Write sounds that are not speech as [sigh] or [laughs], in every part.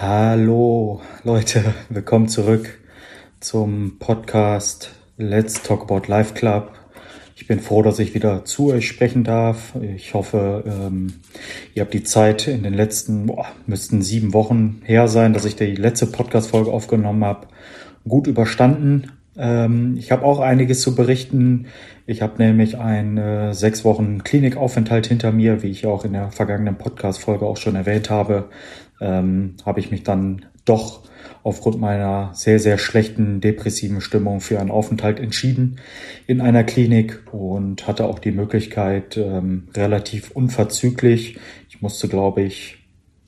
Hallo Leute, [laughs] willkommen zurück zum Podcast Let's Talk About Life Club. Ich bin froh, dass ich wieder zu euch sprechen darf. Ich hoffe, ähm, ihr habt die Zeit in den letzten, boah, müssten sieben Wochen her sein, dass ich die letzte Podcast-Folge aufgenommen habe, gut überstanden. Ähm, ich habe auch einiges zu berichten. Ich habe nämlich einen äh, sechs Wochen Klinikaufenthalt hinter mir, wie ich auch in der vergangenen Podcast-Folge auch schon erwähnt habe ähm, habe ich mich dann doch aufgrund meiner sehr, sehr schlechten depressiven Stimmung für einen Aufenthalt entschieden in einer Klinik und hatte auch die Möglichkeit ähm, relativ unverzüglich. Ich musste, glaube ich,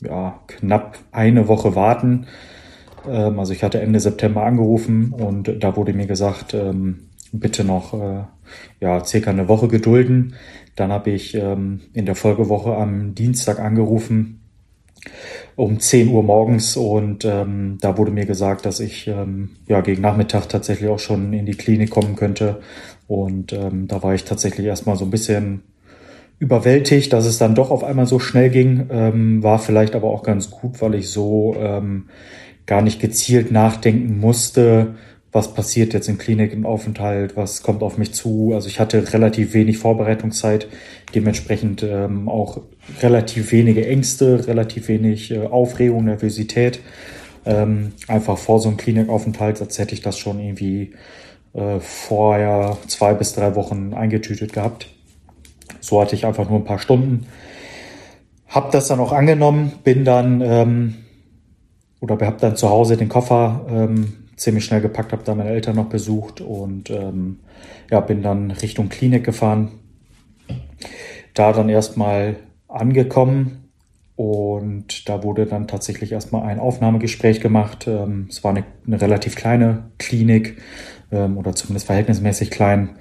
ja, knapp eine Woche warten. Ähm, also ich hatte Ende September angerufen und da wurde mir gesagt, ähm, bitte noch äh, ja, circa eine Woche gedulden. Dann habe ich ähm, in der Folgewoche am Dienstag angerufen um 10 Uhr morgens und ähm, da wurde mir gesagt, dass ich ähm, ja gegen Nachmittag tatsächlich auch schon in die Klinik kommen könnte. Und ähm, da war ich tatsächlich erstmal so ein bisschen überwältigt, dass es dann doch auf einmal so schnell ging, ähm, war vielleicht aber auch ganz gut, weil ich so ähm, gar nicht gezielt nachdenken musste, was passiert jetzt im Klinikaufenthalt, was kommt auf mich zu. Also ich hatte relativ wenig Vorbereitungszeit, dementsprechend ähm, auch relativ wenige Ängste, relativ wenig äh, Aufregung, Nervosität. Ähm, einfach vor so einem Klinikaufenthalt, als hätte ich das schon irgendwie äh, vorher zwei bis drei Wochen eingetütet gehabt. So hatte ich einfach nur ein paar Stunden. Hab das dann auch angenommen, bin dann ähm, oder hab dann zu Hause den Koffer ähm, ziemlich schnell gepackt, habe da meine Eltern noch besucht und ähm, ja, bin dann Richtung Klinik gefahren. Da dann erstmal angekommen und da wurde dann tatsächlich erstmal ein Aufnahmegespräch gemacht. Ähm, es war eine, eine, relativ kleine Klinik ähm, oder zumindest verhältnismäßig klein.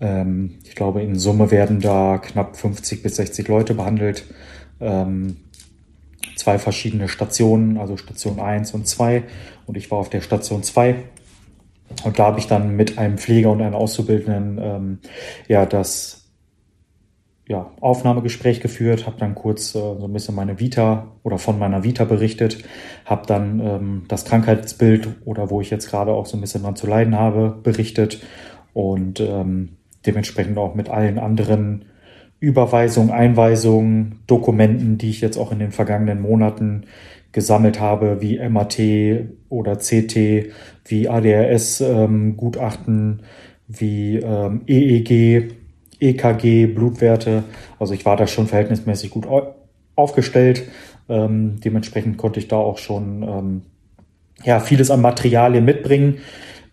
Ähm, ich glaube, in Summe werden da knapp 50 bis 60 Leute behandelt. Ähm, zwei verschiedene Stationen, also Station 1 und 2. Und ich war auf der Station 2. Und da habe ich dann mit einem Pfleger und einem Auszubildenden ähm, ja das ja, Aufnahmegespräch geführt, habe dann kurz äh, so ein bisschen meine Vita oder von meiner Vita berichtet, habe dann ähm, das Krankheitsbild oder wo ich jetzt gerade auch so ein bisschen dran zu leiden habe, berichtet und ähm, dementsprechend auch mit allen anderen Überweisungen, Einweisungen, Dokumenten, die ich jetzt auch in den vergangenen Monaten gesammelt habe, wie MAT oder CT, wie ADRS-Gutachten, ähm, wie ähm, EEG, EKG, Blutwerte. Also ich war da schon verhältnismäßig gut aufgestellt. Ähm, dementsprechend konnte ich da auch schon ähm, ja, vieles an Materialien mitbringen,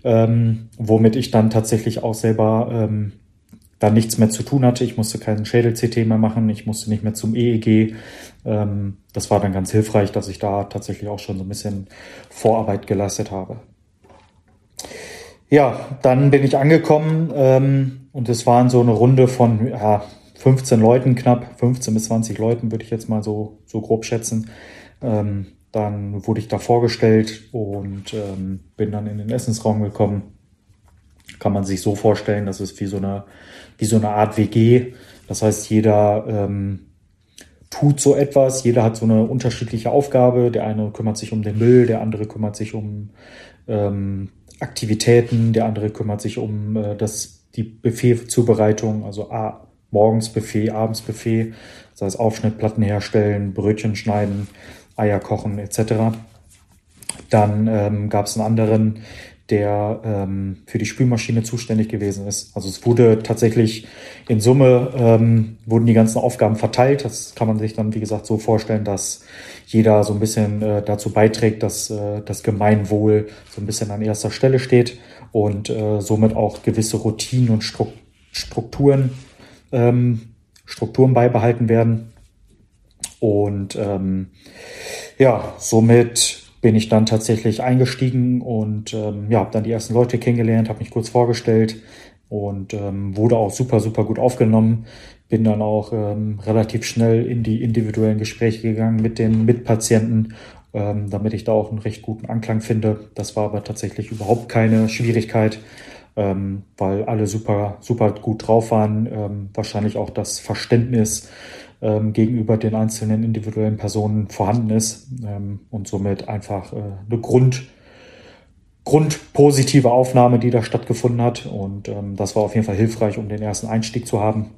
ähm, womit ich dann tatsächlich auch selber dann nichts mehr zu tun hatte. Ich musste keinen Schädel-CT mehr machen, ich musste nicht mehr zum EEG. Ähm, das war dann ganz hilfreich, dass ich da tatsächlich auch schon so ein bisschen Vorarbeit geleistet habe. Ja, dann bin ich angekommen ähm, und es waren so eine Runde von ja, 15 Leuten, knapp 15 bis 20 Leuten, würde ich jetzt mal so, so grob schätzen. Ähm, dann wurde ich da vorgestellt und bin dann in den Essensraum gekommen. Kann man sich so vorstellen, dass es wie so eine wie so eine Art WG. Das heißt, jeder ähm, tut so etwas, jeder hat so eine unterschiedliche Aufgabe. Der eine kümmert sich um den Müll, der andere kümmert sich um ähm, Aktivitäten, der andere kümmert sich um äh, das, die Buffetzubereitung, also A, morgens Buffet, abends Buffet, das heißt Aufschnittplatten herstellen, Brötchen schneiden, Eier kochen etc. Dann ähm, gab es einen anderen, der ähm, für die Spülmaschine zuständig gewesen ist. Also es wurde tatsächlich in Summe ähm, wurden die ganzen Aufgaben verteilt. Das kann man sich dann, wie gesagt, so vorstellen, dass jeder so ein bisschen äh, dazu beiträgt, dass äh, das Gemeinwohl so ein bisschen an erster Stelle steht und äh, somit auch gewisse Routinen und Stru Strukturen, ähm, Strukturen beibehalten werden. Und ähm, ja, somit bin ich dann tatsächlich eingestiegen und ähm, ja, habe dann die ersten Leute kennengelernt, habe mich kurz vorgestellt und ähm, wurde auch super, super gut aufgenommen. Bin dann auch ähm, relativ schnell in die individuellen Gespräche gegangen mit den Mitpatienten, ähm, damit ich da auch einen recht guten Anklang finde. Das war aber tatsächlich überhaupt keine Schwierigkeit. Ähm, weil alle super, super gut drauf waren. Ähm, wahrscheinlich auch das Verständnis ähm, gegenüber den einzelnen individuellen Personen vorhanden ist ähm, und somit einfach äh, eine Grund, grundpositive Aufnahme, die da stattgefunden hat. Und ähm, das war auf jeden Fall hilfreich, um den ersten Einstieg zu haben.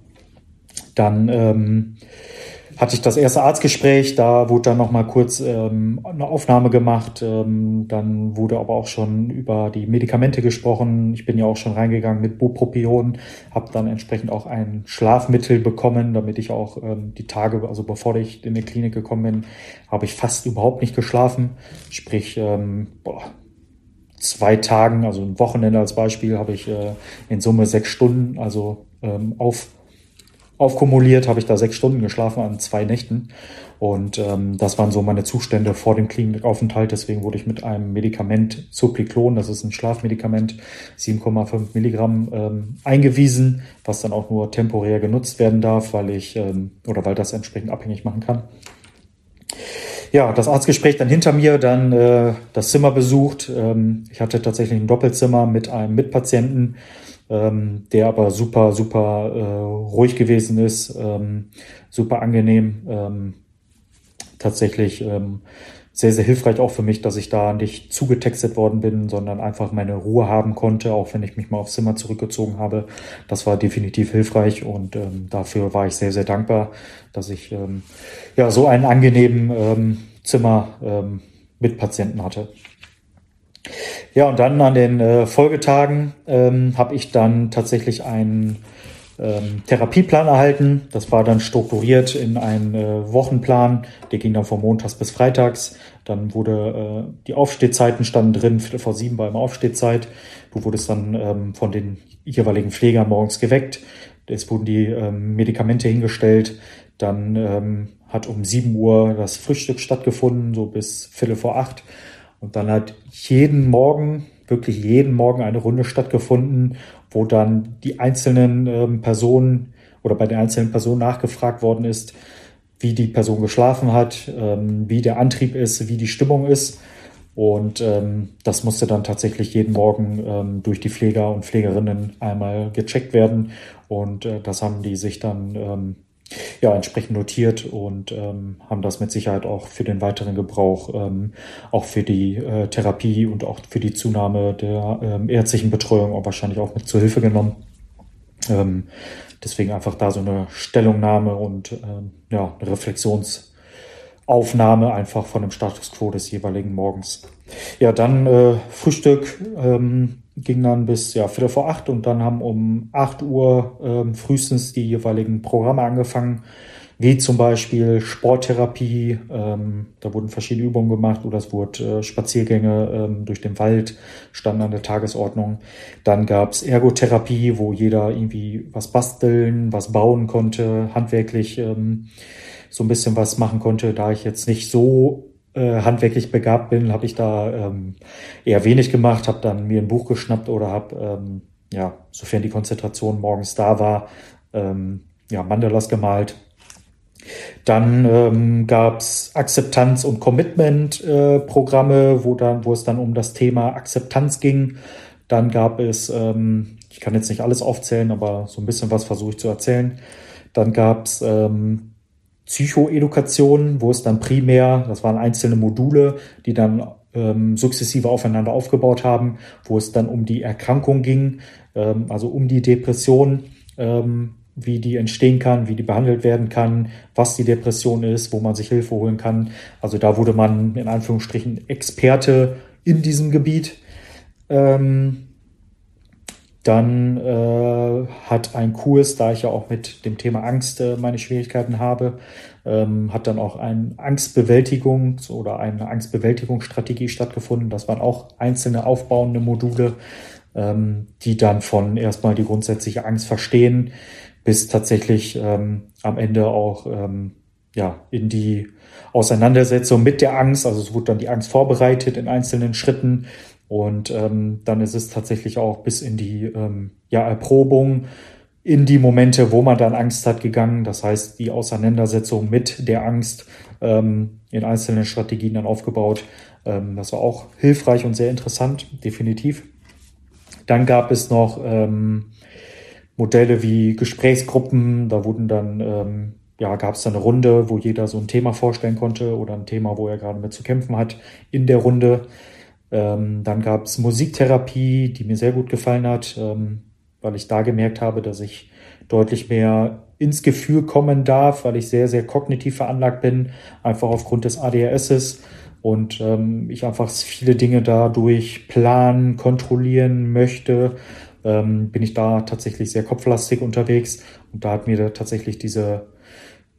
Dann ähm, hatte ich das erste Arztgespräch, da wurde dann nochmal kurz ähm, eine Aufnahme gemacht. Ähm, dann wurde aber auch schon über die Medikamente gesprochen. Ich bin ja auch schon reingegangen mit Bupropion, habe dann entsprechend auch ein Schlafmittel bekommen, damit ich auch ähm, die Tage, also bevor ich in die Klinik gekommen bin, habe ich fast überhaupt nicht geschlafen. Sprich, ähm, boah, zwei Tagen, also ein Wochenende als Beispiel, habe ich äh, in Summe sechs Stunden, also ähm, auf aufkumuliert habe ich da sechs Stunden geschlafen an zwei Nächten. Und ähm, das waren so meine Zustände vor dem Klinikaufenthalt. Deswegen wurde ich mit einem Medikament Supliklon, das ist ein Schlafmedikament, 7,5 Milligramm ähm, eingewiesen, was dann auch nur temporär genutzt werden darf, weil ich ähm, oder weil das entsprechend abhängig machen kann. Ja, das Arztgespräch dann hinter mir, dann äh, das Zimmer besucht. Ähm, ich hatte tatsächlich ein Doppelzimmer mit einem Mitpatienten ähm, der aber super, super äh, ruhig gewesen ist, ähm, super angenehm. Ähm, tatsächlich ähm, sehr, sehr hilfreich auch für mich, dass ich da nicht zugetextet worden bin, sondern einfach meine Ruhe haben konnte, auch wenn ich mich mal aufs Zimmer zurückgezogen habe. Das war definitiv hilfreich und ähm, dafür war ich sehr, sehr dankbar, dass ich ähm, ja so einen angenehmen ähm, Zimmer ähm, mit Patienten hatte. Ja, und dann an den äh, Folgetagen ähm, habe ich dann tatsächlich einen ähm, Therapieplan erhalten. Das war dann strukturiert in einen äh, Wochenplan. Der ging dann von montags bis freitags. Dann wurde äh, die Aufstehzeiten standen drin, Viertel vor sieben beim Aufstehzeit. Du wurdest dann ähm, von den jeweiligen Pflegern morgens geweckt. Es wurden die ähm, Medikamente hingestellt. Dann ähm, hat um sieben Uhr das Frühstück stattgefunden, so bis Viertel vor acht. Und dann hat jeden Morgen, wirklich jeden Morgen eine Runde stattgefunden, wo dann die einzelnen ähm, Personen oder bei den einzelnen Personen nachgefragt worden ist, wie die Person geschlafen hat, ähm, wie der Antrieb ist, wie die Stimmung ist. Und ähm, das musste dann tatsächlich jeden Morgen ähm, durch die Pfleger und Pflegerinnen einmal gecheckt werden. Und äh, das haben die sich dann ähm, ja, entsprechend notiert und ähm, haben das mit Sicherheit auch für den weiteren Gebrauch, ähm, auch für die äh, Therapie und auch für die Zunahme der ähm, ärztlichen Betreuung auch wahrscheinlich auch mit zur Hilfe genommen. Ähm, deswegen einfach da so eine Stellungnahme und ähm, ja, eine Reflexionsaufnahme einfach von dem Status quo des jeweiligen Morgens. Ja, dann äh, Frühstück. Ähm, ging dann bis ja, Viertel vor acht und dann haben um acht Uhr ähm, frühestens die jeweiligen Programme angefangen, wie zum Beispiel Sporttherapie, ähm, da wurden verschiedene Übungen gemacht oder es wurden äh, Spaziergänge ähm, durch den Wald standen an der Tagesordnung. Dann gab's Ergotherapie, wo jeder irgendwie was basteln, was bauen konnte, handwerklich ähm, so ein bisschen was machen konnte, da ich jetzt nicht so äh, handwerklich begabt bin, habe ich da ähm, eher wenig gemacht, habe dann mir ein Buch geschnappt oder habe, ähm, ja, sofern die Konzentration morgens da war, ähm, ja, Mandalas gemalt. Dann ähm, gab es Akzeptanz- und Commitment-Programme, äh, wo, wo es dann um das Thema Akzeptanz ging. Dann gab es, ähm, ich kann jetzt nicht alles aufzählen, aber so ein bisschen was versuche ich zu erzählen. Dann gab es ähm, Psychoedukation, wo es dann primär, das waren einzelne Module, die dann ähm, sukzessive aufeinander aufgebaut haben, wo es dann um die Erkrankung ging, ähm, also um die Depression, ähm, wie die entstehen kann, wie die behandelt werden kann, was die Depression ist, wo man sich Hilfe holen kann. Also da wurde man in Anführungsstrichen Experte in diesem Gebiet. Ähm, dann äh, hat ein Kurs, da ich ja auch mit dem Thema Angst äh, meine Schwierigkeiten habe, ähm, hat dann auch eine Angstbewältigung oder eine Angstbewältigungsstrategie stattgefunden. Das waren auch einzelne aufbauende Module, ähm, die dann von erstmal die grundsätzliche Angst verstehen, bis tatsächlich ähm, am Ende auch ähm, ja, in die Auseinandersetzung mit der Angst. Also es wurde dann die Angst vorbereitet in einzelnen Schritten, und ähm, dann ist es tatsächlich auch bis in die ähm, ja, Erprobung, in die Momente, wo man dann Angst hat, gegangen. Das heißt, die Auseinandersetzung mit der Angst ähm, in einzelnen Strategien dann aufgebaut. Ähm, das war auch hilfreich und sehr interessant, definitiv. Dann gab es noch ähm, Modelle wie Gesprächsgruppen, da wurden dann, ähm, ja, gab es dann eine Runde, wo jeder so ein Thema vorstellen konnte oder ein Thema, wo er gerade mit zu kämpfen hat in der Runde. Ähm, dann gab es Musiktherapie, die mir sehr gut gefallen hat, ähm, weil ich da gemerkt habe, dass ich deutlich mehr ins Gefühl kommen darf, weil ich sehr, sehr kognitiv veranlagt bin, einfach aufgrund des ADHSs und ähm, ich einfach viele Dinge dadurch planen, kontrollieren möchte ähm, bin ich da tatsächlich sehr kopflastig unterwegs. Und da hat mir da tatsächlich diese,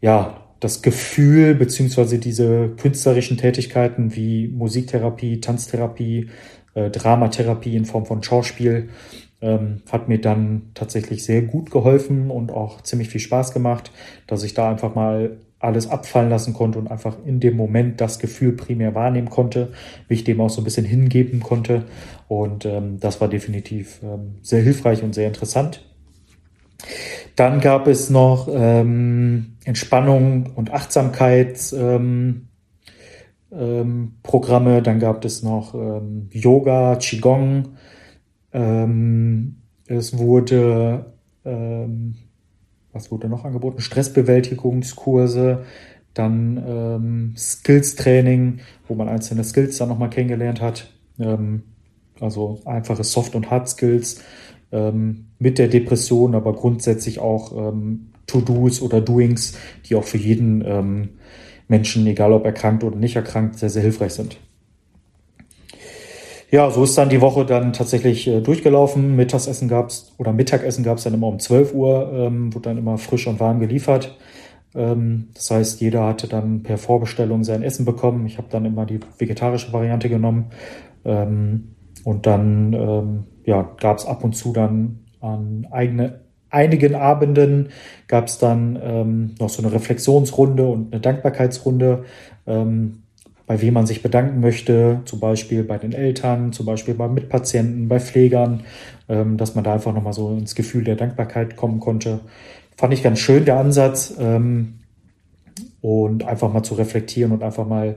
ja, das Gefühl beziehungsweise diese künstlerischen Tätigkeiten wie Musiktherapie, Tanztherapie, äh, Dramatherapie in Form von Schauspiel ähm, hat mir dann tatsächlich sehr gut geholfen und auch ziemlich viel Spaß gemacht, dass ich da einfach mal alles abfallen lassen konnte und einfach in dem Moment das Gefühl primär wahrnehmen konnte, mich dem auch so ein bisschen hingeben konnte. Und ähm, das war definitiv ähm, sehr hilfreich und sehr interessant. Dann gab es noch ähm, Entspannung und Achtsamkeitsprogramme. Ähm, ähm, Dann gab es noch ähm, Yoga, Qigong. Ähm, es wurde ähm, was wurde noch angeboten? Stressbewältigungskurse, dann Skills-Training, wo man einzelne Skills dann nochmal kennengelernt hat. Also einfache Soft- und Hard-Skills ähm, mit der Depression, aber grundsätzlich auch ähm, To-Dos oder Doings, die auch für jeden ähm, Menschen, egal ob erkrankt oder nicht erkrankt, sehr, sehr hilfreich sind. Ja, so ist dann die Woche dann tatsächlich äh, durchgelaufen. Mittagessen gab's oder Mittagessen gab's dann immer um 12 Uhr, ähm, wurde dann immer frisch und warm geliefert. Ähm, das heißt, jeder hatte dann per Vorbestellung sein Essen bekommen. Ich habe dann immer die vegetarische Variante genommen. Ähm, und dann ja, gab's ab und zu dann an eigene einigen Abenden gab es dann ähm, noch so eine Reflexionsrunde und eine Dankbarkeitsrunde, ähm, bei wem man sich bedanken möchte, zum Beispiel bei den Eltern, zum Beispiel bei Mitpatienten, bei Pflegern, ähm, dass man da einfach nochmal so ins Gefühl der Dankbarkeit kommen konnte. Fand ich ganz schön, der Ansatz. Ähm, und einfach mal zu reflektieren und einfach mal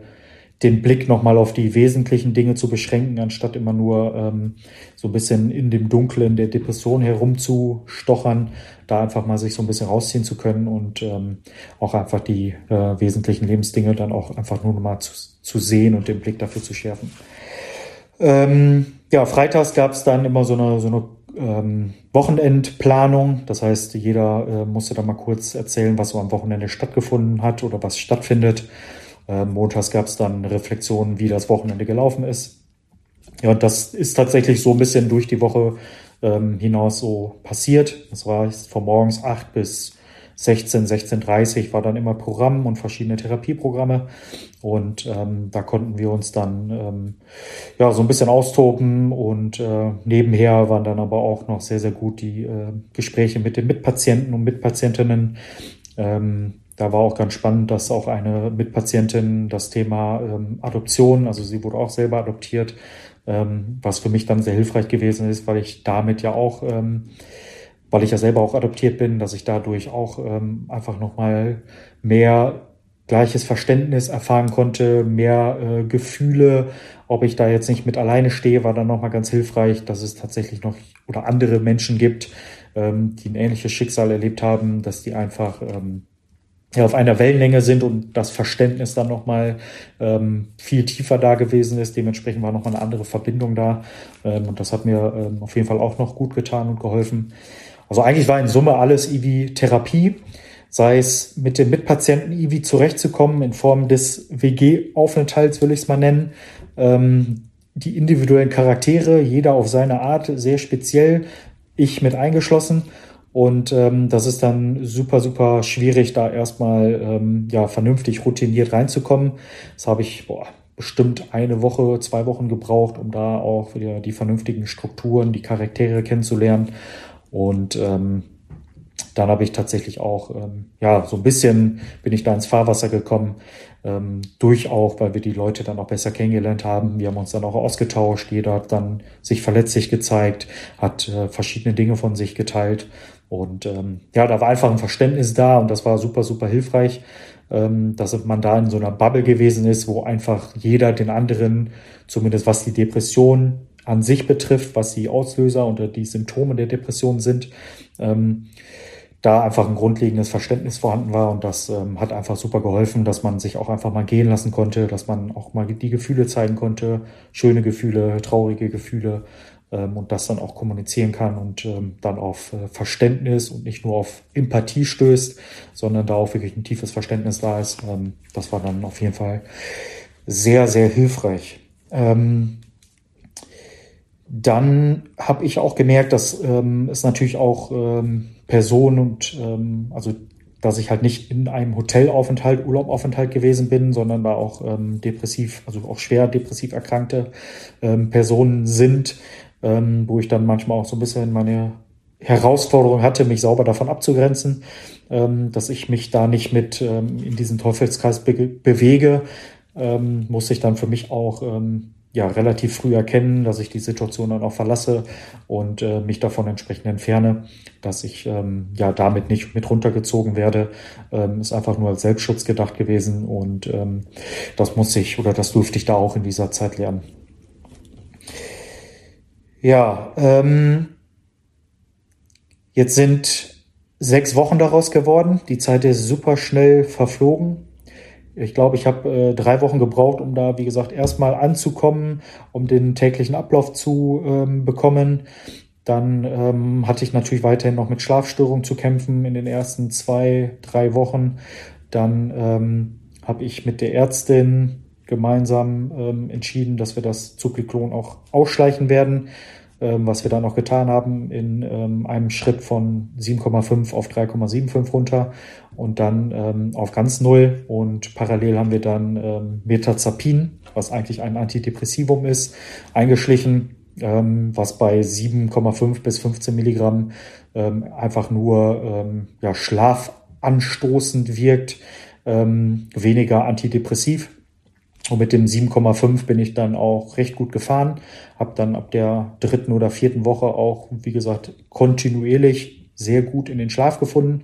den Blick nochmal auf die wesentlichen Dinge zu beschränken, anstatt immer nur ähm, so ein bisschen in dem Dunklen der Depression herumzustochern, da einfach mal sich so ein bisschen rausziehen zu können und ähm, auch einfach die äh, wesentlichen Lebensdinge dann auch einfach nur nochmal zu, zu sehen und den Blick dafür zu schärfen. Ähm, ja, freitags gab es dann immer so eine, so eine ähm, Wochenendplanung. Das heißt, jeder äh, musste da mal kurz erzählen, was so am Wochenende stattgefunden hat oder was stattfindet. Äh, montags gab es dann Reflexionen, wie das Wochenende gelaufen ist. Ja, das ist tatsächlich so ein bisschen durch die Woche ähm, hinaus so passiert. Das war von morgens acht bis 16, 16.30 war dann immer Programm und verschiedene Therapieprogramme. Und ähm, da konnten wir uns dann ähm, ja so ein bisschen austoben und äh, nebenher waren dann aber auch noch sehr, sehr gut die äh, Gespräche mit den Mitpatienten und Mitpatientinnen. Ähm, da war auch ganz spannend, dass auch eine Mitpatientin das Thema ähm, Adoption, also sie wurde auch selber adoptiert, ähm, was für mich dann sehr hilfreich gewesen ist, weil ich damit ja auch, ähm, weil ich ja selber auch adoptiert bin, dass ich dadurch auch ähm, einfach nochmal mehr gleiches Verständnis erfahren konnte, mehr äh, Gefühle, ob ich da jetzt nicht mit alleine stehe, war dann nochmal ganz hilfreich, dass es tatsächlich noch oder andere Menschen gibt, ähm, die ein ähnliches Schicksal erlebt haben, dass die einfach ähm, ja, auf einer Wellenlänge sind und das Verständnis dann nochmal ähm, viel tiefer da gewesen ist. Dementsprechend war nochmal eine andere Verbindung da. Ähm, und das hat mir ähm, auf jeden Fall auch noch gut getan und geholfen. Also eigentlich war in Summe alles IVI-Therapie, sei es mit dem Mitpatienten IVI zurechtzukommen in Form des WG-Aufenthalts, will ich es mal nennen. Ähm, die individuellen Charaktere, jeder auf seine Art, sehr speziell, ich mit eingeschlossen und ähm, das ist dann super, super schwierig, da erstmal ähm, ja, vernünftig routiniert reinzukommen. Das habe ich boah, bestimmt eine Woche, zwei Wochen gebraucht, um da auch wieder die vernünftigen Strukturen, die Charaktere kennenzulernen. Und ähm, dann habe ich tatsächlich auch, ähm, ja, so ein bisschen bin ich da ins Fahrwasser gekommen, ähm, durch auch, weil wir die Leute dann auch besser kennengelernt haben. Wir haben uns dann auch ausgetauscht. Jeder hat dann sich verletzlich gezeigt, hat äh, verschiedene Dinge von sich geteilt. Und ähm, ja, da war einfach ein Verständnis da und das war super, super hilfreich, ähm, dass man da in so einer Bubble gewesen ist, wo einfach jeder den anderen, zumindest was die Depression an sich betrifft, was die Auslöser oder die Symptome der Depression sind, ähm, da einfach ein grundlegendes Verständnis vorhanden war. Und das ähm, hat einfach super geholfen, dass man sich auch einfach mal gehen lassen konnte, dass man auch mal die Gefühle zeigen konnte, schöne Gefühle, traurige Gefühle und das dann auch kommunizieren kann und ähm, dann auf äh, Verständnis und nicht nur auf Empathie stößt, sondern da auch wirklich ein tiefes Verständnis da ist. Ähm, das war dann auf jeden Fall sehr, sehr hilfreich. Ähm, dann habe ich auch gemerkt, dass ähm, es natürlich auch ähm, Personen und ähm, also dass ich halt nicht in einem Hotelaufenthalt, Urlaubaufenthalt gewesen bin, sondern da auch ähm, depressiv, also auch schwer depressiv erkrankte ähm, Personen sind, ähm, wo ich dann manchmal auch so ein bisschen meine Herausforderung hatte, mich sauber davon abzugrenzen, ähm, dass ich mich da nicht mit ähm, in diesen Teufelskreis be bewege, ähm, muss ich dann für mich auch ähm, ja, relativ früh erkennen, dass ich die Situation dann auch verlasse und äh, mich davon entsprechend entferne, dass ich ähm, ja damit nicht mit runtergezogen werde. Ähm, ist einfach nur als Selbstschutz gedacht gewesen und ähm, das muss ich oder das durfte ich da auch in dieser Zeit lernen. Ja, ähm, jetzt sind sechs Wochen daraus geworden. Die Zeit ist super schnell verflogen. Ich glaube, ich habe äh, drei Wochen gebraucht, um da, wie gesagt, erstmal anzukommen, um den täglichen Ablauf zu ähm, bekommen. Dann ähm, hatte ich natürlich weiterhin noch mit Schlafstörungen zu kämpfen in den ersten zwei, drei Wochen. Dann ähm, habe ich mit der Ärztin gemeinsam ähm, entschieden, dass wir das Zuckerklon auch ausschleichen werden ähm, was wir dann noch getan haben, in ähm, einem Schritt von 7,5 auf 3,75 runter und dann ähm, auf ganz null. Und parallel haben wir dann ähm, Metazapin, was eigentlich ein Antidepressivum ist, eingeschlichen, ähm, was bei 7,5 bis 15 Milligramm einfach nur ja, schlafanstoßend wirkt, weniger antidepressiv und mit dem 7,5 bin ich dann auch recht gut gefahren. Habe dann ab der dritten oder vierten Woche auch, wie gesagt, kontinuierlich sehr gut in den Schlaf gefunden.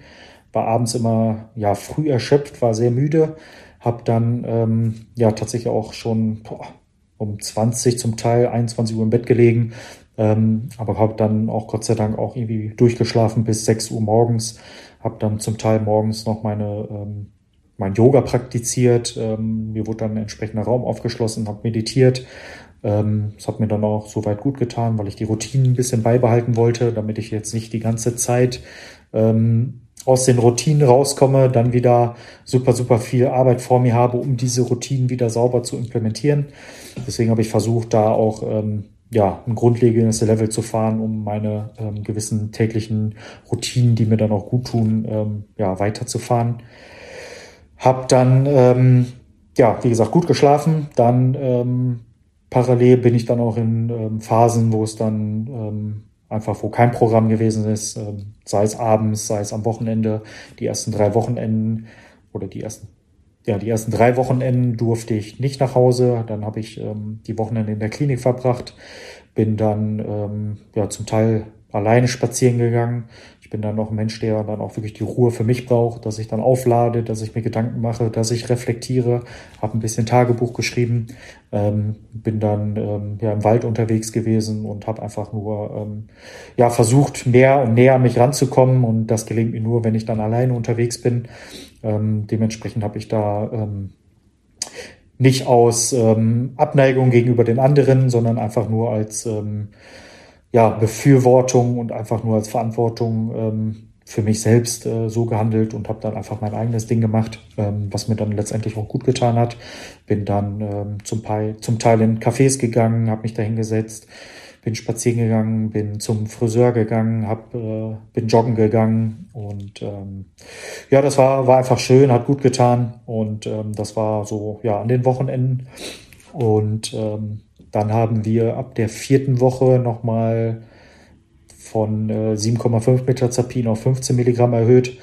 War abends immer ja früh erschöpft, war sehr müde. Habe dann ähm, ja tatsächlich auch schon boah, um 20 zum Teil 21 Uhr im Bett gelegen. Ähm, aber habe dann auch Gott sei Dank auch irgendwie durchgeschlafen bis 6 Uhr morgens. Habe dann zum Teil morgens noch meine ähm, mein Yoga praktiziert. Ähm, mir wurde dann ein entsprechender Raum aufgeschlossen, habe meditiert. Ähm, das hat mir dann auch soweit gut getan, weil ich die Routinen ein bisschen beibehalten wollte, damit ich jetzt nicht die ganze Zeit ähm, aus den Routinen rauskomme, dann wieder super, super viel Arbeit vor mir habe, um diese Routinen wieder sauber zu implementieren. Deswegen habe ich versucht, da auch ähm, ja, ein grundlegendes Level zu fahren, um meine ähm, gewissen täglichen Routinen, die mir dann auch gut tun, ähm, ja, weiterzufahren. Hab dann, ähm, ja, wie gesagt, gut geschlafen. Dann ähm, parallel bin ich dann auch in ähm, Phasen, wo es dann ähm, einfach, wo kein Programm gewesen ist, ähm, sei es abends, sei es am Wochenende, die ersten drei Wochenenden oder die ersten, ja, die ersten drei Wochenenden durfte ich nicht nach Hause. Dann habe ich ähm, die Wochenende in der Klinik verbracht, bin dann ähm, ja zum Teil alleine spazieren gegangen. Ich bin dann noch ein Mensch, der dann auch wirklich die Ruhe für mich braucht, dass ich dann auflade, dass ich mir Gedanken mache, dass ich reflektiere, habe ein bisschen Tagebuch geschrieben, ähm, bin dann ähm, ja im Wald unterwegs gewesen und habe einfach nur ähm, ja versucht, mehr und näher an mich ranzukommen und das gelingt mir nur, wenn ich dann alleine unterwegs bin. Ähm, dementsprechend habe ich da ähm, nicht aus ähm, Abneigung gegenüber den anderen, sondern einfach nur als ja, Befürwortung und einfach nur als Verantwortung ähm, für mich selbst äh, so gehandelt und habe dann einfach mein eigenes Ding gemacht, ähm, was mir dann letztendlich auch gut getan hat. Bin dann ähm, zum, Teil, zum Teil in Cafés gegangen, habe mich da hingesetzt, bin spazieren gegangen, bin zum Friseur gegangen, hab, äh, bin joggen gegangen und ähm, ja, das war, war einfach schön, hat gut getan und ähm, das war so ja an den Wochenenden und ähm, dann haben wir ab der vierten Woche nochmal von äh, 7,5 Metazapin auf 15 Milligramm erhöht.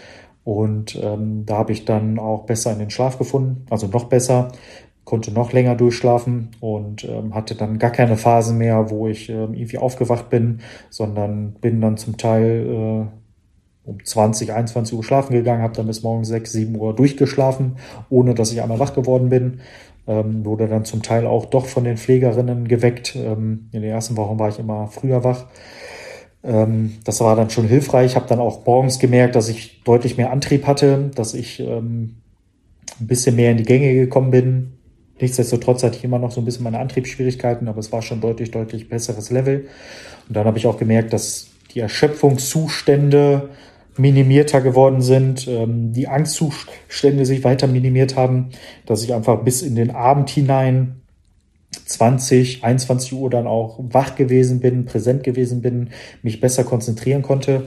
Und ähm, da habe ich dann auch besser in den Schlaf gefunden, also noch besser, konnte noch länger durchschlafen und ähm, hatte dann gar keine Phasen mehr, wo ich ähm, irgendwie aufgewacht bin, sondern bin dann zum Teil äh, um 20, 21 Uhr schlafen gegangen, habe dann bis morgens 6, 7 Uhr durchgeschlafen, ohne dass ich einmal wach geworden bin. Ähm, wurde dann zum Teil auch doch von den Pflegerinnen geweckt. Ähm, in den ersten Wochen war ich immer früher wach. Ähm, das war dann schon hilfreich. Ich habe dann auch morgens gemerkt, dass ich deutlich mehr Antrieb hatte, dass ich ähm, ein bisschen mehr in die Gänge gekommen bin. Nichtsdestotrotz hatte ich immer noch so ein bisschen meine Antriebsschwierigkeiten, aber es war schon deutlich, deutlich besseres Level. Und dann habe ich auch gemerkt, dass die Erschöpfungszustände minimierter geworden sind, ähm, die Angstzustände sich weiter minimiert haben, dass ich einfach bis in den Abend hinein 20, 21 Uhr dann auch wach gewesen bin, präsent gewesen bin, mich besser konzentrieren konnte.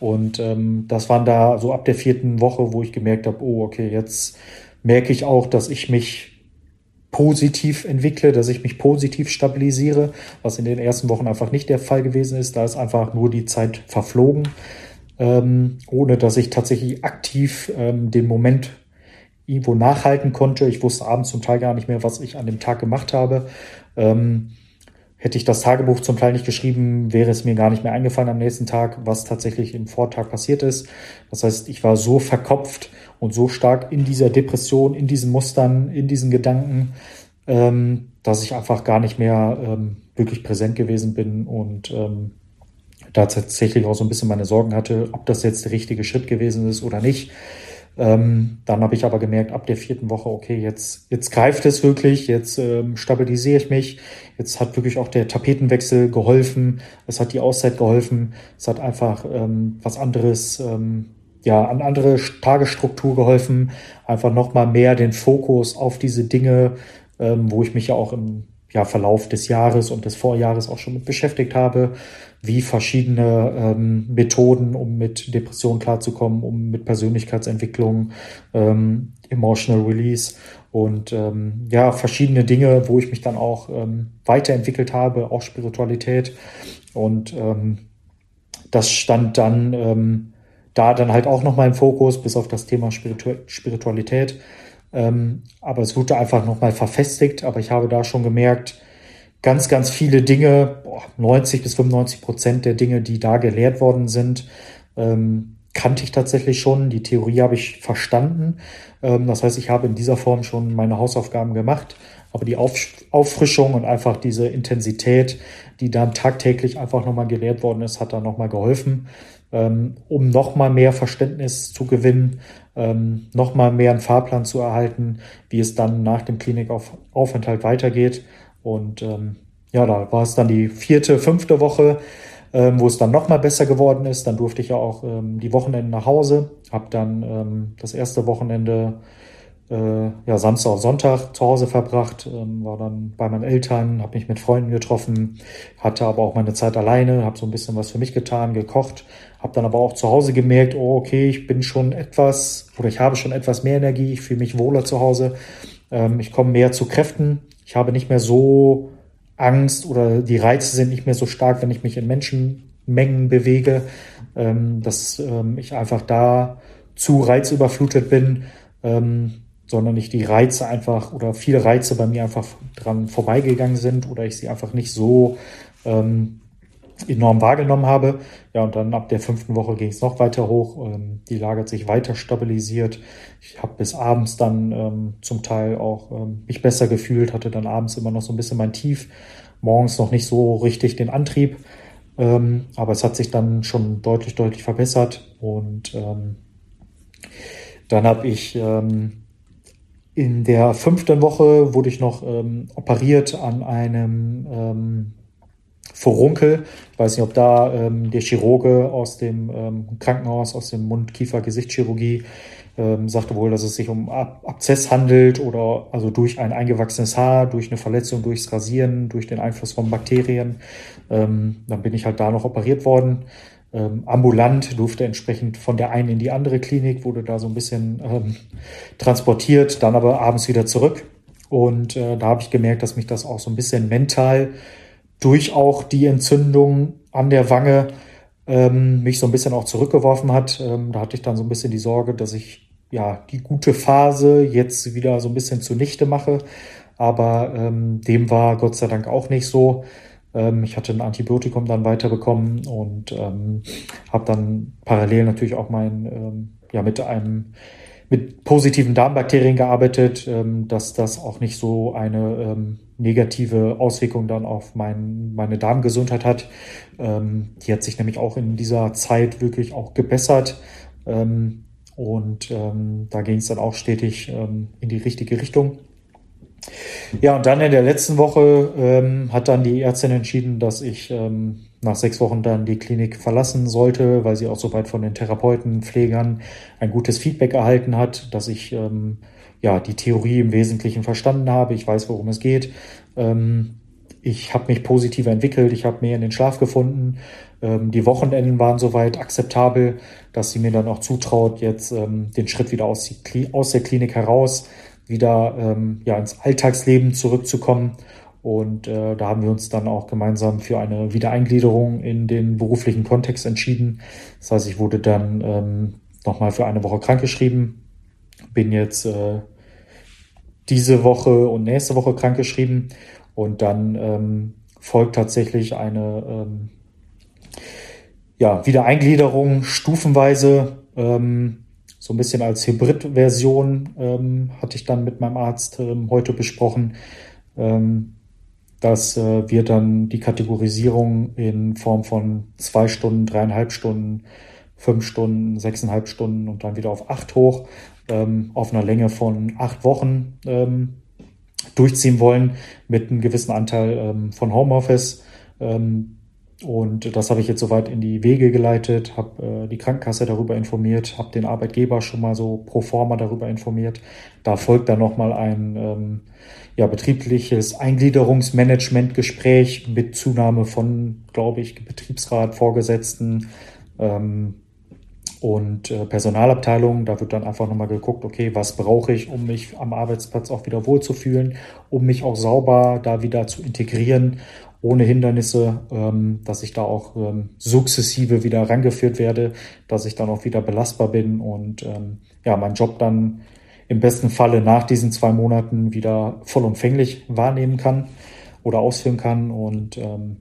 Und ähm, das waren da so ab der vierten Woche, wo ich gemerkt habe, oh, okay, jetzt merke ich auch, dass ich mich positiv entwickle, dass ich mich positiv stabilisiere, was in den ersten Wochen einfach nicht der Fall gewesen ist. Da ist einfach nur die Zeit verflogen, ähm, ohne dass ich tatsächlich aktiv ähm, den Moment irgendwo nachhalten konnte. Ich wusste abends zum Teil gar nicht mehr, was ich an dem Tag gemacht habe. Ähm, hätte ich das Tagebuch zum Teil nicht geschrieben, wäre es mir gar nicht mehr eingefallen am nächsten Tag, was tatsächlich im Vortag passiert ist. Das heißt, ich war so verkopft und so stark in dieser Depression, in diesen Mustern, in diesen Gedanken, ähm, dass ich einfach gar nicht mehr ähm, wirklich präsent gewesen bin und ähm, da tatsächlich auch so ein bisschen meine Sorgen hatte, ob das jetzt der richtige Schritt gewesen ist oder nicht. Ähm, dann habe ich aber gemerkt, ab der vierten Woche, okay, jetzt, jetzt greift es wirklich, jetzt ähm, stabilisiere ich mich. Jetzt hat wirklich auch der Tapetenwechsel geholfen, es hat die Auszeit geholfen, es hat einfach ähm, was anderes, ähm, ja, an andere Tagesstruktur geholfen, einfach nochmal mehr den Fokus auf diese Dinge, ähm, wo ich mich ja auch im ja, Verlauf des Jahres und des Vorjahres auch schon mit beschäftigt habe, wie verschiedene ähm, Methoden, um mit Depressionen klarzukommen, um mit Persönlichkeitsentwicklung, ähm, Emotional Release und ähm, ja, verschiedene Dinge, wo ich mich dann auch ähm, weiterentwickelt habe, auch Spiritualität. Und ähm, das stand dann ähm, da dann halt auch nochmal im Fokus, bis auf das Thema Spiritu Spiritualität. Ähm, aber es wurde einfach nochmal verfestigt. Aber ich habe da schon gemerkt, ganz, ganz viele Dinge, boah, 90 bis 95 Prozent der Dinge, die da gelehrt worden sind, ähm, kannte ich tatsächlich schon. Die Theorie habe ich verstanden. Ähm, das heißt, ich habe in dieser Form schon meine Hausaufgaben gemacht. Aber die Auf Auffrischung und einfach diese Intensität, die dann tagtäglich einfach nochmal gelehrt worden ist, hat da nochmal geholfen, ähm, um nochmal mehr Verständnis zu gewinnen ähm, nochmal mehr einen Fahrplan zu erhalten, wie es dann nach dem Klinikaufenthalt weitergeht. Und ähm, ja, da war es dann die vierte, fünfte Woche, ähm, wo es dann nochmal besser geworden ist. Dann durfte ich ja auch ähm, die Wochenende nach Hause, habe dann ähm, das erste Wochenende äh, ja, Samstag, Sonntag zu Hause verbracht, ähm, war dann bei meinen Eltern, habe mich mit Freunden getroffen, hatte aber auch meine Zeit alleine, habe so ein bisschen was für mich getan, gekocht, habe dann aber auch zu Hause gemerkt, oh okay, ich bin schon etwas oder ich habe schon etwas mehr Energie, ich fühle mich wohler zu Hause, ähm, ich komme mehr zu Kräften, ich habe nicht mehr so Angst oder die Reize sind nicht mehr so stark, wenn ich mich in Menschenmengen bewege, ähm, dass ähm, ich einfach da zu reizüberflutet bin. Ähm, sondern ich die Reize einfach oder viele Reize bei mir einfach dran vorbeigegangen sind oder ich sie einfach nicht so ähm, enorm wahrgenommen habe. Ja, und dann ab der fünften Woche ging es noch weiter hoch. Ähm, die Lage hat sich weiter stabilisiert. Ich habe bis abends dann ähm, zum Teil auch ähm, mich besser gefühlt, hatte dann abends immer noch so ein bisschen mein Tief, morgens noch nicht so richtig den Antrieb. Ähm, aber es hat sich dann schon deutlich, deutlich verbessert. Und ähm, dann habe ich ähm, in der fünften Woche wurde ich noch operiert an einem Furunkel. Ich weiß nicht, ob da ähm, der Chirurge aus dem ähm, Krankenhaus, aus dem Mund-Kiefer-Gesichtschirurgie, ähm, sagte wohl, dass es sich um Ab Abzess handelt oder also durch ein eingewachsenes Haar, durch eine Verletzung, durchs Rasieren, durch den Einfluss von Bakterien. Ähm, dann bin ich halt da noch operiert worden ähm, ambulant, durfte entsprechend von der einen in die andere Klinik, wurde da so ein bisschen ähm, transportiert, dann aber abends wieder zurück. Und äh, da habe ich gemerkt, dass mich das auch so ein bisschen mental durch auch die Entzündung an der Wange ähm, mich so ein bisschen auch zurückgeworfen hat. Ähm, da hatte ich dann so ein bisschen die Sorge, dass ich ja die gute Phase jetzt wieder so ein bisschen zunichte mache. Aber ähm, dem war Gott sei Dank auch nicht so. Ähm, ich hatte ein Antibiotikum dann weiterbekommen und ähm, habe dann parallel natürlich auch mein, ähm, ja, mit einem mit positiven Darmbakterien gearbeitet, ähm, dass das auch nicht so eine ähm, negative Auswirkung dann auf mein, meine Darmgesundheit hat. Ähm, die hat sich nämlich auch in dieser Zeit wirklich auch gebessert. Und da ging es dann auch stetig in die richtige Richtung. Ja, und dann in der letzten Woche hat dann die Ärztin entschieden, dass ich nach sechs Wochen dann die Klinik verlassen sollte, weil sie auch soweit von den Therapeuten, Pflegern ein gutes Feedback erhalten hat, dass ich ähm, ja die Theorie im Wesentlichen verstanden habe. Ich weiß, worum es geht. Ähm, ich habe mich positiver entwickelt, ich habe mehr in den Schlaf gefunden. Ähm, die Wochenenden waren soweit akzeptabel, dass sie mir dann auch zutraut, jetzt ähm, den Schritt wieder aus, die, aus der Klinik heraus wieder ähm, ja, ins Alltagsleben zurückzukommen. Und äh, da haben wir uns dann auch gemeinsam für eine Wiedereingliederung in den beruflichen Kontext entschieden. Das heißt, ich wurde dann ähm, nochmal für eine Woche krankgeschrieben, bin jetzt äh, diese Woche und nächste Woche krankgeschrieben und dann ähm, folgt tatsächlich eine ähm, ja, Wiedereingliederung stufenweise. Ähm, so ein bisschen als Hybrid-Version ähm, hatte ich dann mit meinem Arzt ähm, heute besprochen, ähm, dass äh, wir dann die Kategorisierung in Form von zwei Stunden, dreieinhalb Stunden, fünf Stunden, sechseinhalb Stunden und dann wieder auf acht hoch ähm, auf einer Länge von acht Wochen ähm, durchziehen wollen mit einem gewissen Anteil ähm, von Homeoffice. Ähm, und das habe ich jetzt soweit in die Wege geleitet, habe äh, die Krankenkasse darüber informiert, habe den Arbeitgeber schon mal so pro forma darüber informiert. Da folgt dann nochmal ein ähm, ja, betriebliches Eingliederungsmanagementgespräch mit Zunahme von, glaube ich, Betriebsrat, Vorgesetzten ähm, und äh, Personalabteilung. Da wird dann einfach nochmal geguckt, okay, was brauche ich, um mich am Arbeitsplatz auch wieder wohlzufühlen, um mich auch sauber da wieder zu integrieren ohne Hindernisse, ähm, dass ich da auch ähm, sukzessive wieder rangeführt werde, dass ich dann auch wieder belastbar bin und ähm, ja, meinen Job dann im besten Falle nach diesen zwei Monaten wieder vollumfänglich wahrnehmen kann oder ausführen kann. Und ähm,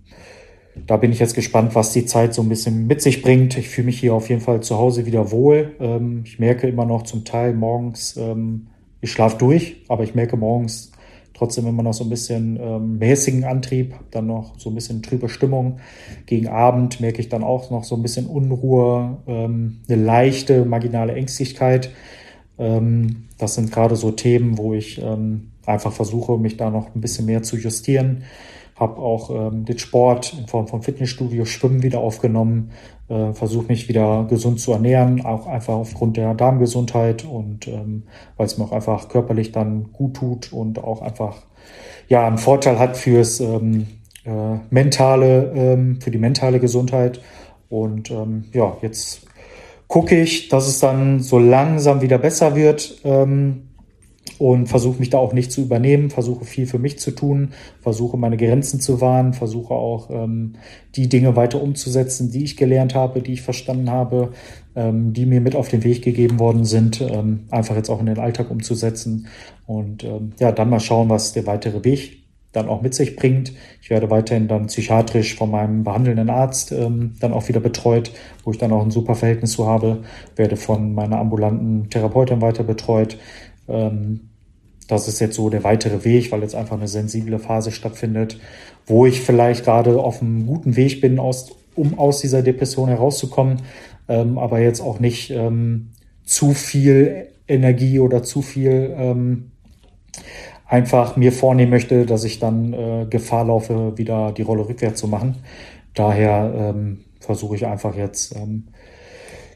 da bin ich jetzt gespannt, was die Zeit so ein bisschen mit sich bringt. Ich fühle mich hier auf jeden Fall zu Hause wieder wohl. Ähm, ich merke immer noch zum Teil morgens, ähm, ich schlafe durch, aber ich merke morgens trotzdem immer noch so ein bisschen ähm, mäßigen Antrieb, dann noch so ein bisschen trübe Stimmung. Gegen Abend merke ich dann auch noch so ein bisschen Unruhe, ähm, eine leichte marginale Ängstlichkeit. Ähm, das sind gerade so Themen, wo ich ähm, einfach versuche, mich da noch ein bisschen mehr zu justieren. Habe auch ähm, den Sport in Form von Fitnessstudio, Schwimmen wieder aufgenommen, äh, versuche mich wieder gesund zu ernähren, auch einfach aufgrund der Darmgesundheit und ähm, weil es mir auch einfach körperlich dann gut tut und auch einfach ja einen Vorteil hat fürs ähm, äh, mentale, ähm, für die mentale Gesundheit. Und ähm, ja, jetzt gucke ich, dass es dann so langsam wieder besser wird. Ähm, und versuche mich da auch nicht zu übernehmen, versuche viel für mich zu tun, versuche meine Grenzen zu wahren, versuche auch ähm, die Dinge weiter umzusetzen, die ich gelernt habe, die ich verstanden habe, ähm, die mir mit auf den Weg gegeben worden sind, ähm, einfach jetzt auch in den Alltag umzusetzen. Und ähm, ja, dann mal schauen, was der weitere Weg dann auch mit sich bringt. Ich werde weiterhin dann psychiatrisch von meinem behandelnden Arzt ähm, dann auch wieder betreut, wo ich dann auch ein super Verhältnis zu habe, werde von meiner ambulanten Therapeutin weiter betreut, ähm, das ist jetzt so der weitere Weg, weil jetzt einfach eine sensible Phase stattfindet, wo ich vielleicht gerade auf einem guten Weg bin, aus, um aus dieser Depression herauszukommen, ähm, aber jetzt auch nicht ähm, zu viel Energie oder zu viel ähm, einfach mir vornehmen möchte, dass ich dann äh, Gefahr laufe, wieder die Rolle rückwärts zu machen. Daher ähm, versuche ich einfach jetzt ähm,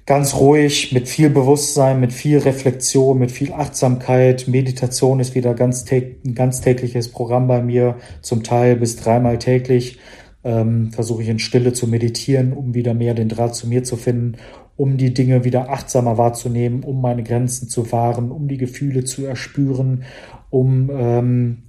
ganz ruhig, mit viel Bewusstsein, mit viel Reflexion, mit viel Achtsamkeit. Meditation ist wieder ganz ein ganz tägliches Programm bei mir, zum Teil bis dreimal täglich. Ähm, versuche ich in Stille zu meditieren, um wieder mehr den Draht zu mir zu finden, um die Dinge wieder achtsamer wahrzunehmen, um meine Grenzen zu wahren, um die Gefühle zu erspüren, um ähm,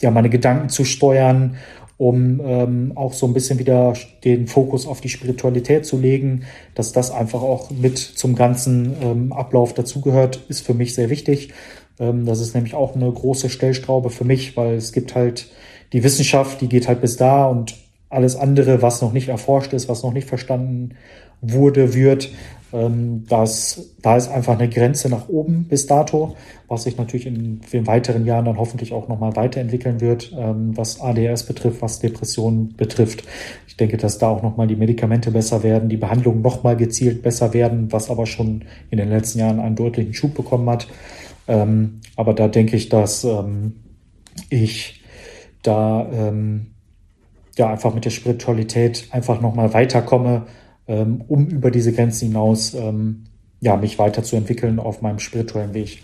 ja meine Gedanken zu steuern, um ähm, auch so ein bisschen wieder den Fokus auf die Spiritualität zu legen, dass das einfach auch mit zum ganzen ähm, Ablauf dazugehört, ist für mich sehr wichtig. Ähm, das ist nämlich auch eine große Stellstraube für mich, weil es gibt halt die Wissenschaft, die geht halt bis da und alles andere, was noch nicht erforscht ist, was noch nicht verstanden wurde, wird, Ähm, das, da ist einfach eine Grenze nach oben bis dato, was sich natürlich in den weiteren Jahren dann hoffentlich auch nochmal weiterentwickeln wird, ähm, was ADS betrifft, was Depressionen betrifft. Ich denke, dass da auch nochmal die Medikamente besser werden, die Behandlungen nochmal gezielt besser werden, was aber schon in den letzten Jahren einen deutlichen Schub bekommen hat. Ähm, aber da denke ich, dass ähm, ich da ähm, ja einfach mit der Spiritualität einfach nochmal weiterkomme, ähm, um über diese Grenzen hinaus ähm, ja, mich weiterzuentwickeln auf meinem spirituellen Weg.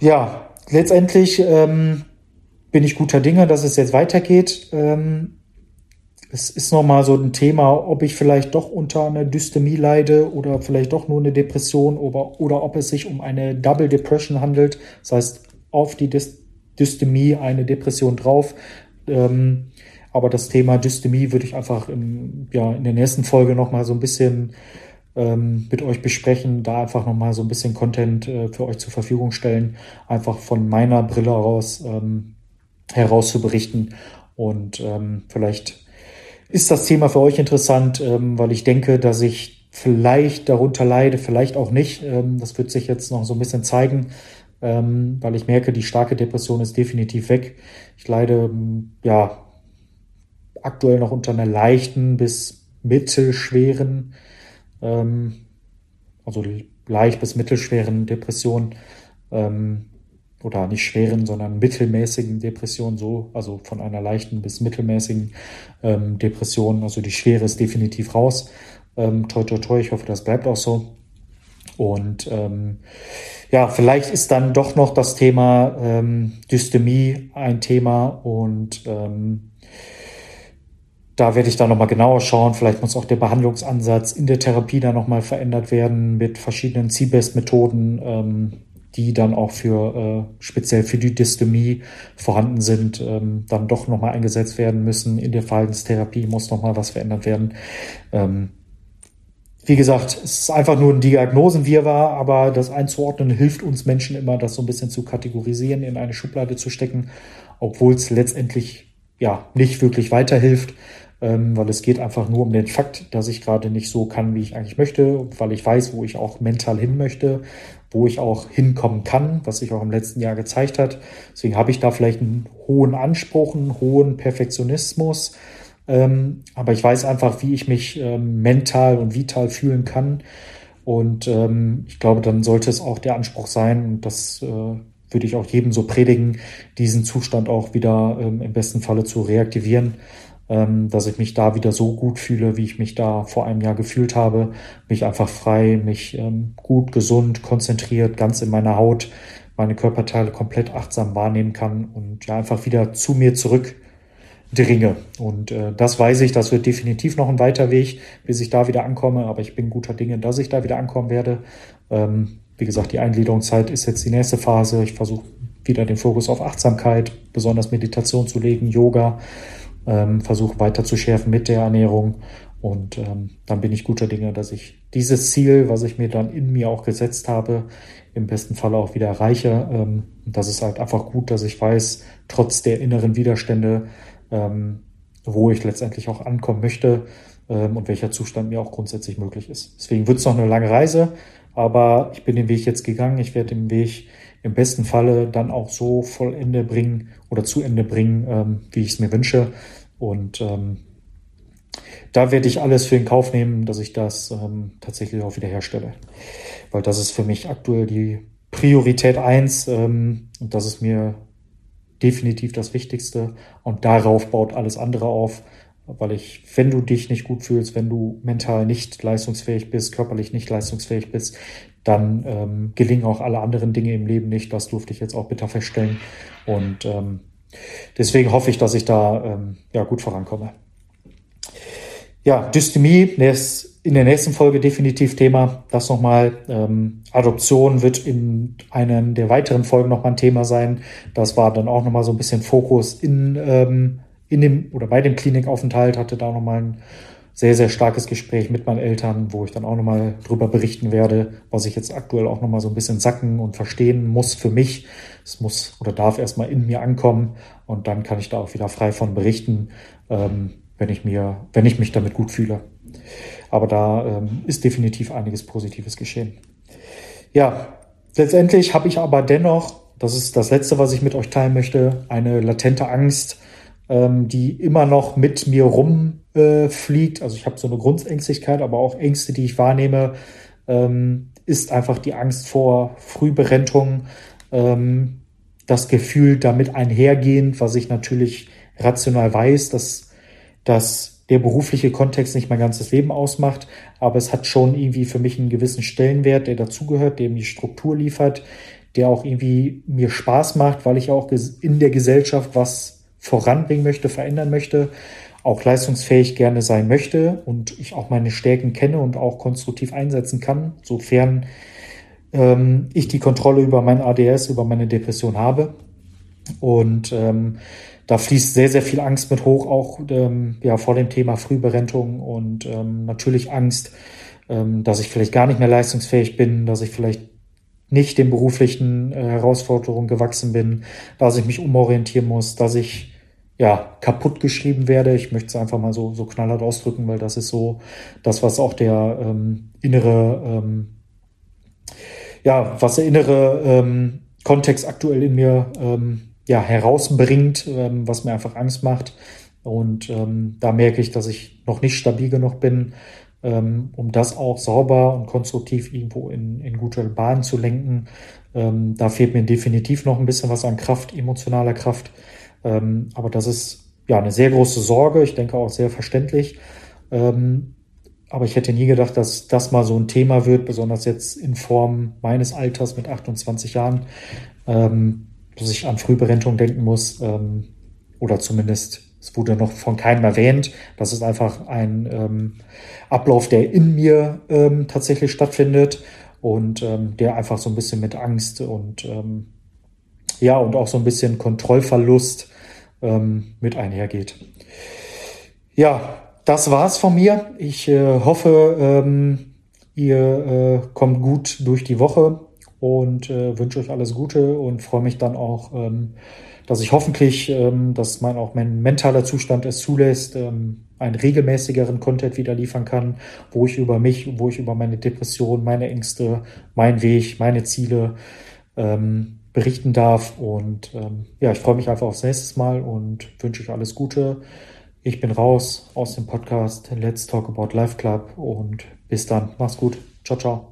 Ja, letztendlich ähm, bin ich guter Dinge, dass es jetzt weitergeht. Ähm, es ist nochmal so ein Thema, ob ich vielleicht doch unter einer Dystemie leide oder vielleicht doch nur eine Depression oder, oder ob es sich um eine Double Depression handelt. Das heißt, auf die Dystemie eine Depression drauf. Ähm, aber das Thema Dystemie würde ich einfach in, ja, in der nächsten Folge nochmal so ein bisschen ähm, mit euch besprechen, da einfach nochmal so ein bisschen Content äh, für euch zur Verfügung stellen, einfach von meiner Brille heraus ähm, heraus zu berichten. Und ähm, vielleicht ist das Thema für euch interessant, ähm, weil ich denke, dass ich vielleicht darunter leide, vielleicht auch nicht. Ähm, das wird sich jetzt noch so ein bisschen zeigen, ähm, weil ich merke, die starke Depression ist definitiv weg. Ich leide ja aktuell noch unter einer leichten bis mittelschweren, ähm, also leicht bis mittelschweren Depression ähm, oder nicht schweren, sondern mittelmäßigen Depression, so, also von einer leichten bis mittelmäßigen ähm, Depression. Also die Schwere ist definitiv raus. Ähm, toi, toi, toi, ich hoffe, das bleibt auch so. Und ähm, ja, vielleicht ist dann doch noch das Thema ähm, Dystemie ein Thema und ähm, da werde ich dann nochmal genauer schauen. Vielleicht muss auch der Behandlungsansatz in der Therapie dann nochmal verändert werden mit verschiedenen CBEST-Methoden, ähm, die dann auch für äh, speziell für die Dystemie vorhanden sind, ähm, dann doch nochmal eingesetzt werden müssen. In der Verhaltenstherapie muss nochmal was verändert werden. Ähm, wie gesagt, es ist einfach nur ein Diagnosenwirrwarr, aber das einzuordnen hilft uns Menschen immer, das so ein bisschen zu kategorisieren, in eine Schublade zu stecken, obwohl es letztendlich ja nicht wirklich weiterhilft ähm, weil es geht einfach nur um den Fakt, dass ich gerade nicht so kann, wie ich eigentlich möchte, weil ich weiß, wo ich auch mental hin möchte, wo ich auch hinkommen kann, was sich auch im letzten Jahr gezeigt hat. Deswegen habe ich da vielleicht einen hohen Anspruch, einen hohen Perfektionismus. Ähm, aber ich weiß einfach, wie ich mich ähm, mental und vital fühlen kann. Und ähm, ich glaube, dann sollte es auch der Anspruch sein, und das äh, würde ich auch jedem so predigen, diesen Zustand auch wieder ähm, im besten Falle zu reaktivieren dass ich mich da wieder so gut fühle, wie ich mich da vor einem Jahr gefühlt habe. Mich einfach frei, mich ähm, gut, gesund, konzentriert, ganz in meiner Haut, meine Körperteile komplett achtsam wahrnehmen kann und ja einfach wieder zu mir zurück dringe. Und äh, das weiß ich, das wird definitiv noch ein weiter Weg, bis ich da wieder ankomme. Aber ich bin guter Dinge, dass ich da wieder ankommen werde. Ähm, wie gesagt, die Eingliederungszeit ist jetzt die nächste Phase. Ich versuche wieder den Fokus auf Achtsamkeit, besonders Meditation zu legen, Yoga ähm, versuche weiter zu schärfen mit der Ernährung. Und ähm, dann bin ich guter Dinge, dass ich dieses Ziel, was ich mir dann in mir auch gesetzt habe, im besten Fall auch wieder erreiche. Ähm, und das ist halt einfach gut, dass ich weiß, trotz der inneren Widerstände, ähm, wo ich letztendlich auch ankommen möchte ähm, und welcher Zustand mir auch grundsätzlich möglich ist. Deswegen wird es noch eine lange Reise, aber ich bin den Weg jetzt gegangen. Ich werde den Weg im besten Falle dann auch so voll Ende bringen oder zu Ende bringen, ähm, wie ich es mir wünsche. Und ähm, da werde ich alles für in Kauf nehmen, dass ich das ähm, tatsächlich auch wieder herstelle. Weil das ist für mich aktuell die Priorität eins ähm, und das ist mir definitiv das Wichtigste. Und darauf baut alles andere auf, weil ich, wenn du dich nicht gut fühlst, wenn du mental nicht leistungsfähig bist, körperlich nicht leistungsfähig bist, dann ähm, gelingen auch alle anderen Dinge im Leben nicht. Das durfte ich jetzt auch bitter feststellen. Und ähm, deswegen hoffe ich, dass ich da ähm, ja, gut vorankomme. Ja, Dystemie ist in der nächsten Folge definitiv Thema. Das nochmal. Ähm, Adoption wird in einer der weiteren Folgen nochmal ein Thema sein. Das war dann auch nochmal so ein bisschen Fokus in, ähm, in dem oder bei dem Klinikaufenthalt, hatte da nochmal ein sehr, sehr starkes Gespräch mit meinen Eltern, wo ich dann auch nochmal drüber berichten werde, was ich jetzt aktuell auch nochmal so ein bisschen sacken und verstehen muss für mich. Es muss oder darf erstmal in mir ankommen und dann kann ich da auch wieder frei von berichten, ähm, wenn ich mir, wenn ich mich damit gut fühle. Aber da ähm, ist definitiv einiges Positives geschehen. Ja, letztendlich habe ich aber dennoch, das ist das Letzte, was ich mit euch teilen möchte, eine latente Angst, ähm, die immer noch mit mir rumfliegt. Äh, also ich habe so eine Grundängstlichkeit, aber auch Ängste, die ich wahrnehme, ähm, ist einfach die Angst vor Frühberentung, ähm, das Gefühl damit einhergehend, was ich natürlich rational weiß, dass, dass der berufliche Kontext nicht mein ganzes Leben ausmacht, aber es hat schon irgendwie für mich einen gewissen Stellenwert, der dazugehört, der mir Struktur liefert, der auch irgendwie mir Spaß macht, weil ich auch in der Gesellschaft was voranbringen möchte, verändern möchte, auch leistungsfähig gerne sein möchte und ich auch meine Stärken kenne und auch konstruktiv einsetzen kann, sofern ähm, ich die Kontrolle über mein ADS, über meine Depression habe. Und ähm, da fließt sehr, sehr viel Angst mit hoch, auch ähm, ja, vor dem Thema Frühberentung und ähm, natürlich Angst, ähm, dass ich vielleicht gar nicht mehr leistungsfähig bin, dass ich vielleicht nicht den beruflichen äh, Herausforderungen gewachsen bin, dass ich mich umorientieren muss, dass ich ja kaputt geschrieben werde. Ich möchte es einfach mal so, so knallhart ausdrücken, weil das ist so das, was auch der ähm, innere ähm, ja, was der innere ähm, Kontext aktuell in mir ähm, ja, herausbringt, ähm, was mir einfach Angst macht. Und ähm, da merke ich, dass ich noch nicht stabil genug bin, ähm, um das auch sauber und konstruktiv irgendwo in, in gute Bahnen zu lenken. Ähm, da fehlt mir definitiv noch ein bisschen was an Kraft, emotionaler Kraft. Ähm, aber das ist ja eine sehr große Sorge, ich denke auch sehr verständlich. Ähm, aber ich hätte nie gedacht, dass das mal so ein Thema wird, besonders jetzt in Form meines Alters mit 28 Jahren, ähm, dass ich an Frühberentung denken muss. Ähm, oder zumindest, es wurde noch von keinem erwähnt. Das ist einfach ein ähm, Ablauf, der in mir ähm, tatsächlich stattfindet und ähm, der einfach so ein bisschen mit Angst und ähm, ja, und auch so ein bisschen Kontrollverlust ähm, mit einhergeht. Ja, das war's von mir. Ich äh, hoffe, ähm, ihr äh, kommt gut durch die Woche und äh, wünsche euch alles Gute und freue mich dann auch, ähm, dass ich hoffentlich, ähm, dass mein auch mein mentaler Zustand es zulässt, ähm, einen regelmäßigeren Content wieder liefern kann, wo ich über mich, wo ich über meine Depression, meine Ängste, meinen Weg, meine Ziele ähm, berichten darf. Und ähm, ja, ich freue mich einfach aufs nächste Mal und wünsche euch alles Gute. Ich bin raus aus dem Podcast Let's Talk About Life Club und bis dann. Mach's gut. Ciao, ciao.